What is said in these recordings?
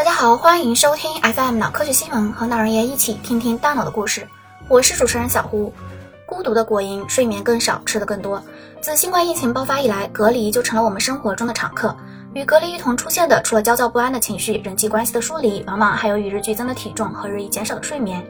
大家好，欢迎收听 FM 脑科学新闻，和脑人爷一起听听大脑的故事。我是主持人小胡。孤独的果蝇，睡眠更少，吃的更多。自新冠疫情爆发以来，隔离就成了我们生活中的常客。与隔离一同出现的，除了焦躁不安的情绪、人际关系的疏离，往往还有与日俱增的体重和日益减少的睡眠。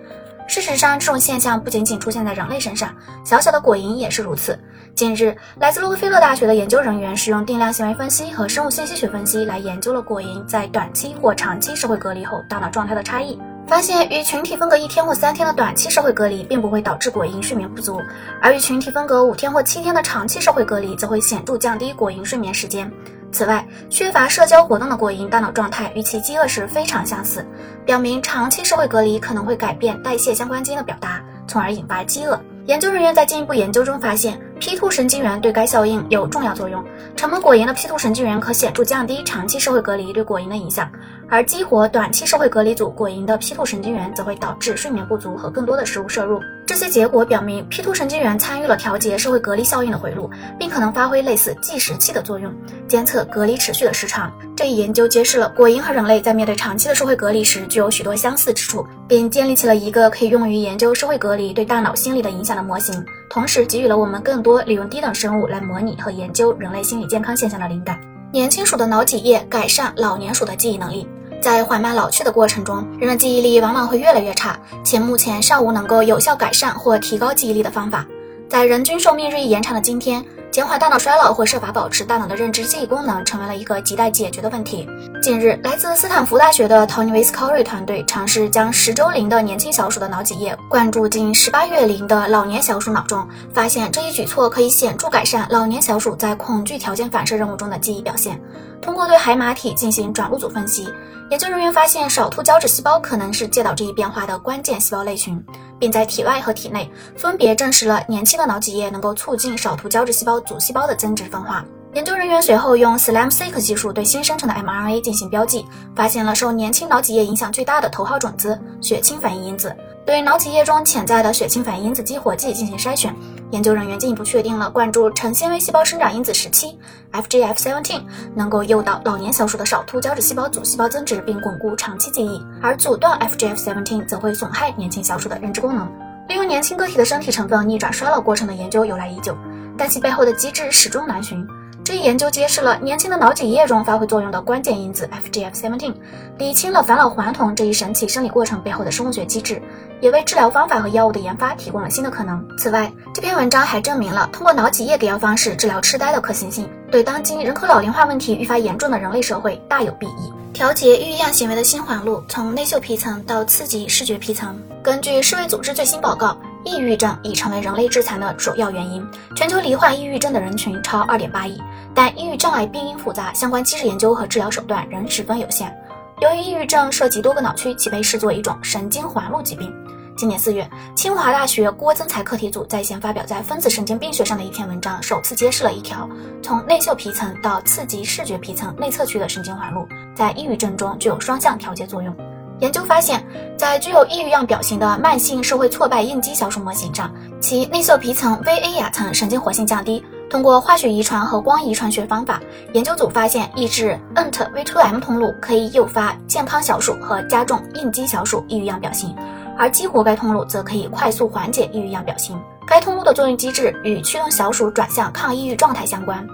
事实上，这种现象不仅仅出现在人类身上，小小的果蝇也是如此。近日，来自洛克菲勒大学的研究人员使用定量行为分析和生物信息学分析来研究了果蝇在短期或长期社会隔离后大脑状态的差异。发现与群体分隔一天或三天的短期社会隔离，并不会导致果蝇睡眠不足，而与群体分隔五天或七天的长期社会隔离，则会显著降低果蝇睡眠时间。此外，缺乏社交活动的果蝇大脑状态与其饥饿时非常相似，表明长期社会隔离可能会改变代谢相关基因的表达，从而引发饥饿。研究人员在进一步研究中发现，P2 神经元对该效应有重要作用。沉默果蝇的 P2 神经元可显著降低长期社会隔离对果蝇的影响，而激活短期社会隔离组果蝇的 P2 神经元则会导致睡眠不足和更多的食物摄入。这些结果表明，P2 神经元参与了调节社会隔离效应的回路，并可能发挥类似计时器的作用，监测隔离持续的时长。这一研究揭示了果蝇和人类在面对长期的社会隔离时具有许多相似之处，并建立起了一个可以用于研究社会隔离对大脑心理的影响的模型，同时给予了我们更多利用低等生物来模拟和研究人类心理健康现象的灵感。年轻鼠的脑脊液改善老年鼠的记忆能力。在缓慢老去的过程中，人的记忆力往往会越来越差，且目前尚无能够有效改善或提高记忆力的方法。在人均寿命日益延长的今天，减缓大脑衰老或设法保持大脑的认知记忆功能，成为了一个亟待解决的问题。近日，来自斯坦福大学的 Tony Viscori 团队尝试将十周龄的年轻小鼠的脑脊液灌注进十八月龄的老年小鼠脑中，发现这一举措可以显著改善老年小鼠在恐惧条件反射任务中的记忆表现。通过对海马体进行转录组分析。研究人员发现，少突胶质细胞可能是介导这一变化的关键细胞类群，并在体外和体内分别证实了年轻的脑脊液能够促进少突胶质细胞组细胞的增殖分化。研究人员随后用 SLAM-seq 技术对新生成的 mRNA 进行标记，发现了受年轻脑脊液影响最大的头号种子——血清反应因子。对脑脊液中潜在的血清反应因子激活剂进行筛选，研究人员进一步确定了灌注成纤维细胞生长因子十七 （FGF17） 能够诱导老年小鼠的少突胶质细胞组细胞增殖并巩固长期记忆，而阻断 FGF17 则会损害年轻小鼠的认知功能。利用年轻个体的身体成分逆转衰老过程的研究由来已久，但其背后的机制始终难寻。这一研究揭示了年轻的脑脊液中发挥作用的关键因子 FGF17，理清了返老还童这一神奇生理过程背后的生物学机制，也为治疗方法和药物的研发提供了新的可能。此外，这篇文章还证明了通过脑脊液给药方式治疗痴呆的可行性，对当今人口老龄化问题愈发严重的人类社会大有裨益。调节抑郁样行为的新环路，从内嗅皮层到刺激视觉皮层。根据世卫组织最新报告。抑郁症已成为人类致残的首要原因，全球罹患抑郁症的人群超二点八亿。但抑郁障碍病因复杂，相关机制研究和治疗手段仍十分有限。由于抑郁症涉及多个脑区，其被视作一种神经环路疾病。今年四月，清华大学郭增才课题组在线发表在《分子神经病学》上的一篇文章，首次揭示了一条从内嗅皮层到刺激视觉皮层内侧区的神经环路，在抑郁症中具有双向调节作用。研究发现，在具有抑郁样表型的慢性社会挫败应激小鼠模型上，其内嗅皮层 VA 亚层神经活性降低。通过化学遗传和光遗传学方法，研究组发现，抑制 Nt V2m 通路可以诱发健康小鼠和加重应激小鼠抑郁样表型，而激活该通路则可以快速缓解抑郁样表型。该通路的作用机制与驱动小鼠转向抗抑郁状态相关，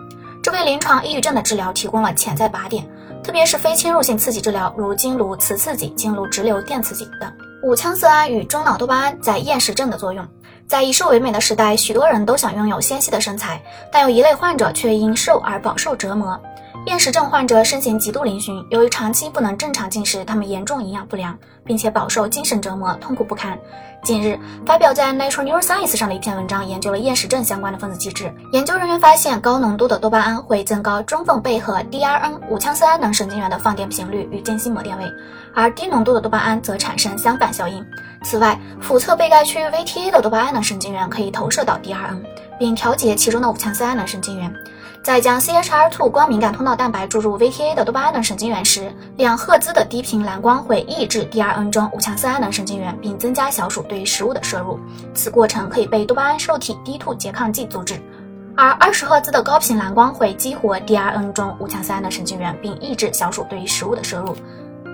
这为临床抑郁症的治疗提供了潜在靶点。特别是非侵入性刺激治疗，如经颅磁刺激、经颅直流电刺激等。五羟色胺与中脑多巴胺在厌食症的作用。在以瘦为美的时代，许多人都想拥有纤细的身材，但有一类患者却因瘦而饱受折磨。厌食症患者身形极度嶙峋，由于长期不能正常进食，他们严重营养不良，并且饱受精神折磨，痛苦不堪。近日，发表在《Nature Neuroscience》上的一篇文章研究了厌食症相关的分子机制。研究人员发现，高浓度的多巴胺会增高中缝背和 DRN 五羟色胺能神经元的放电频率与间隙膜电位，而低浓度的多巴胺则产生相反效应。此外，腹侧背盖区 VTA 的多巴胺能神经元可以投射到 DRN，并调节其中的五羟色胺能神经元。在将 CHR2 光敏感通道蛋白注入 VTA 的多巴胺能神经元时，两赫兹的低频蓝光会抑制 DRN 中五羟色胺能神经元，并增加小鼠对于食物的摄入。此过程可以被多巴胺受体 D2 拮抗剂阻止。而二十赫兹的高频蓝光会激活 DRN 中五羟色胺的神经元，并抑制小鼠对于食物的摄入。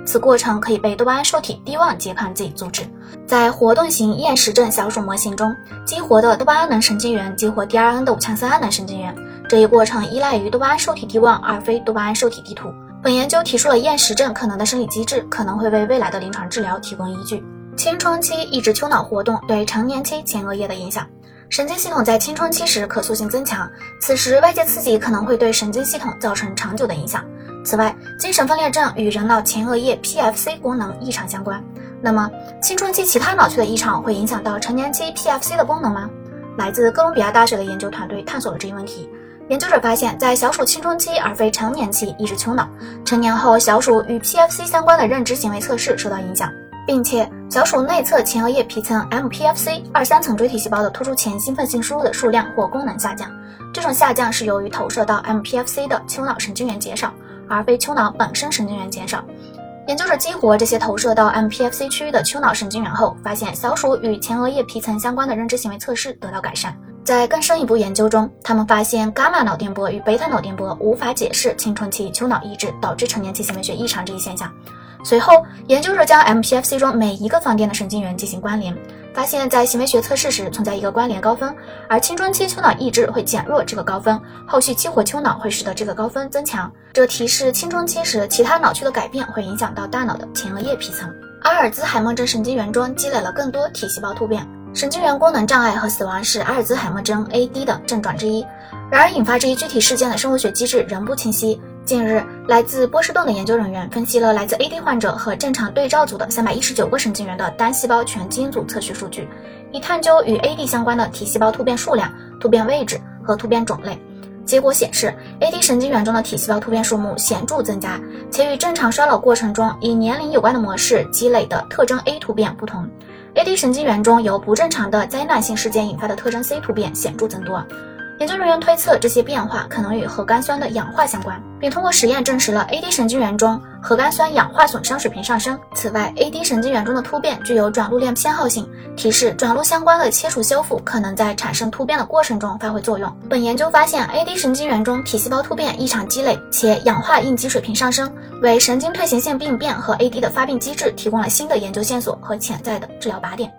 此过程可以被多巴胺受体 D1 拮抗剂阻止。在活动型厌食症小鼠模型中，激活的多巴胺能神经元激活 D R N 的五羟色胺能神经元，这一过程依赖于多巴胺受体 D1 而非多巴胺受体 D2。本研究提出了厌食症可能的生理机制，可能会为未来的临床治疗提供依据。青春期抑制丘脑活动对成年期前额叶的影响。神经系统在青春期时可塑性增强，此时外界刺激可能会对神经系统造成长久的影响。此外，精神分裂症与人脑前额叶 PFC 功能异常相关。那么，青春期其他脑区的异常会影响到成年期 PFC 的功能吗？来自哥伦比亚大学的研究团队探索了这一问题。研究者发现，在小鼠青春期而非成年期抑制丘脑，成年后小鼠与 PFC 相关的认知行为测试受到影响。并且，小鼠内侧前额叶皮层 MPFC 二三层锥体细胞的突出前兴奋性输入的数量或功能下降。这种下降是由于投射到 MPFC 的丘脑神经元减少，而非丘脑本身神经元减少。研究者激活这些投射到 MPFC 区域的丘脑神经元后，发现小鼠与前额叶皮层相关的认知行为测试得到改善。在更深一步研究中，他们发现伽马脑电波与贝塔脑电波无法解释青春期丘脑抑制导致成年期行为学异常这一现象。随后，研究者将 MPFC 中每一个放电的神经元进行关联，发现，在行为学测试时存在一个关联高峰，而青春期丘脑抑制会减弱这个高峰，后续激活丘脑会使得这个高峰增强。这提示青春期时其他脑区的改变会影响到大脑的前额叶皮层。阿尔兹海默症神经元中积累了更多体细胞突变，神经元功能障碍和死亡是阿尔兹海默症 AD 的症状之一。然而，引发这一具体事件的生物学机制仍不清晰。近日，来自波士顿的研究人员分析了来自 AD 患者和正常对照组的三百一十九个神经元的单细胞全基因组测序数据，以探究与 AD 相关的体细胞突变数量、突变位置和突变种类。结果显示，AD 神经元中的体细胞突变数目显著增加，且与正常衰老过程中以年龄有关的模式积累的特征 A 突变不同。AD 神经元中由不正常的灾难性事件引发的特征 C 突变显著增多。研究人员推测，这些变化可能与核苷酸的氧化相关，并通过实验证实了 AD 神经元中核苷酸氧化损伤水平上升。此外，AD 神经元中的突变具有转录链偏好性，提示转录相关的切除修复可能在产生突变的过程中发挥作用。本研究发现，AD 神经元中体细胞突变异常积累，且氧化应激水平上升，为神经退行性病变和 AD 的发病机制提供了新的研究线索和潜在的治疗靶点。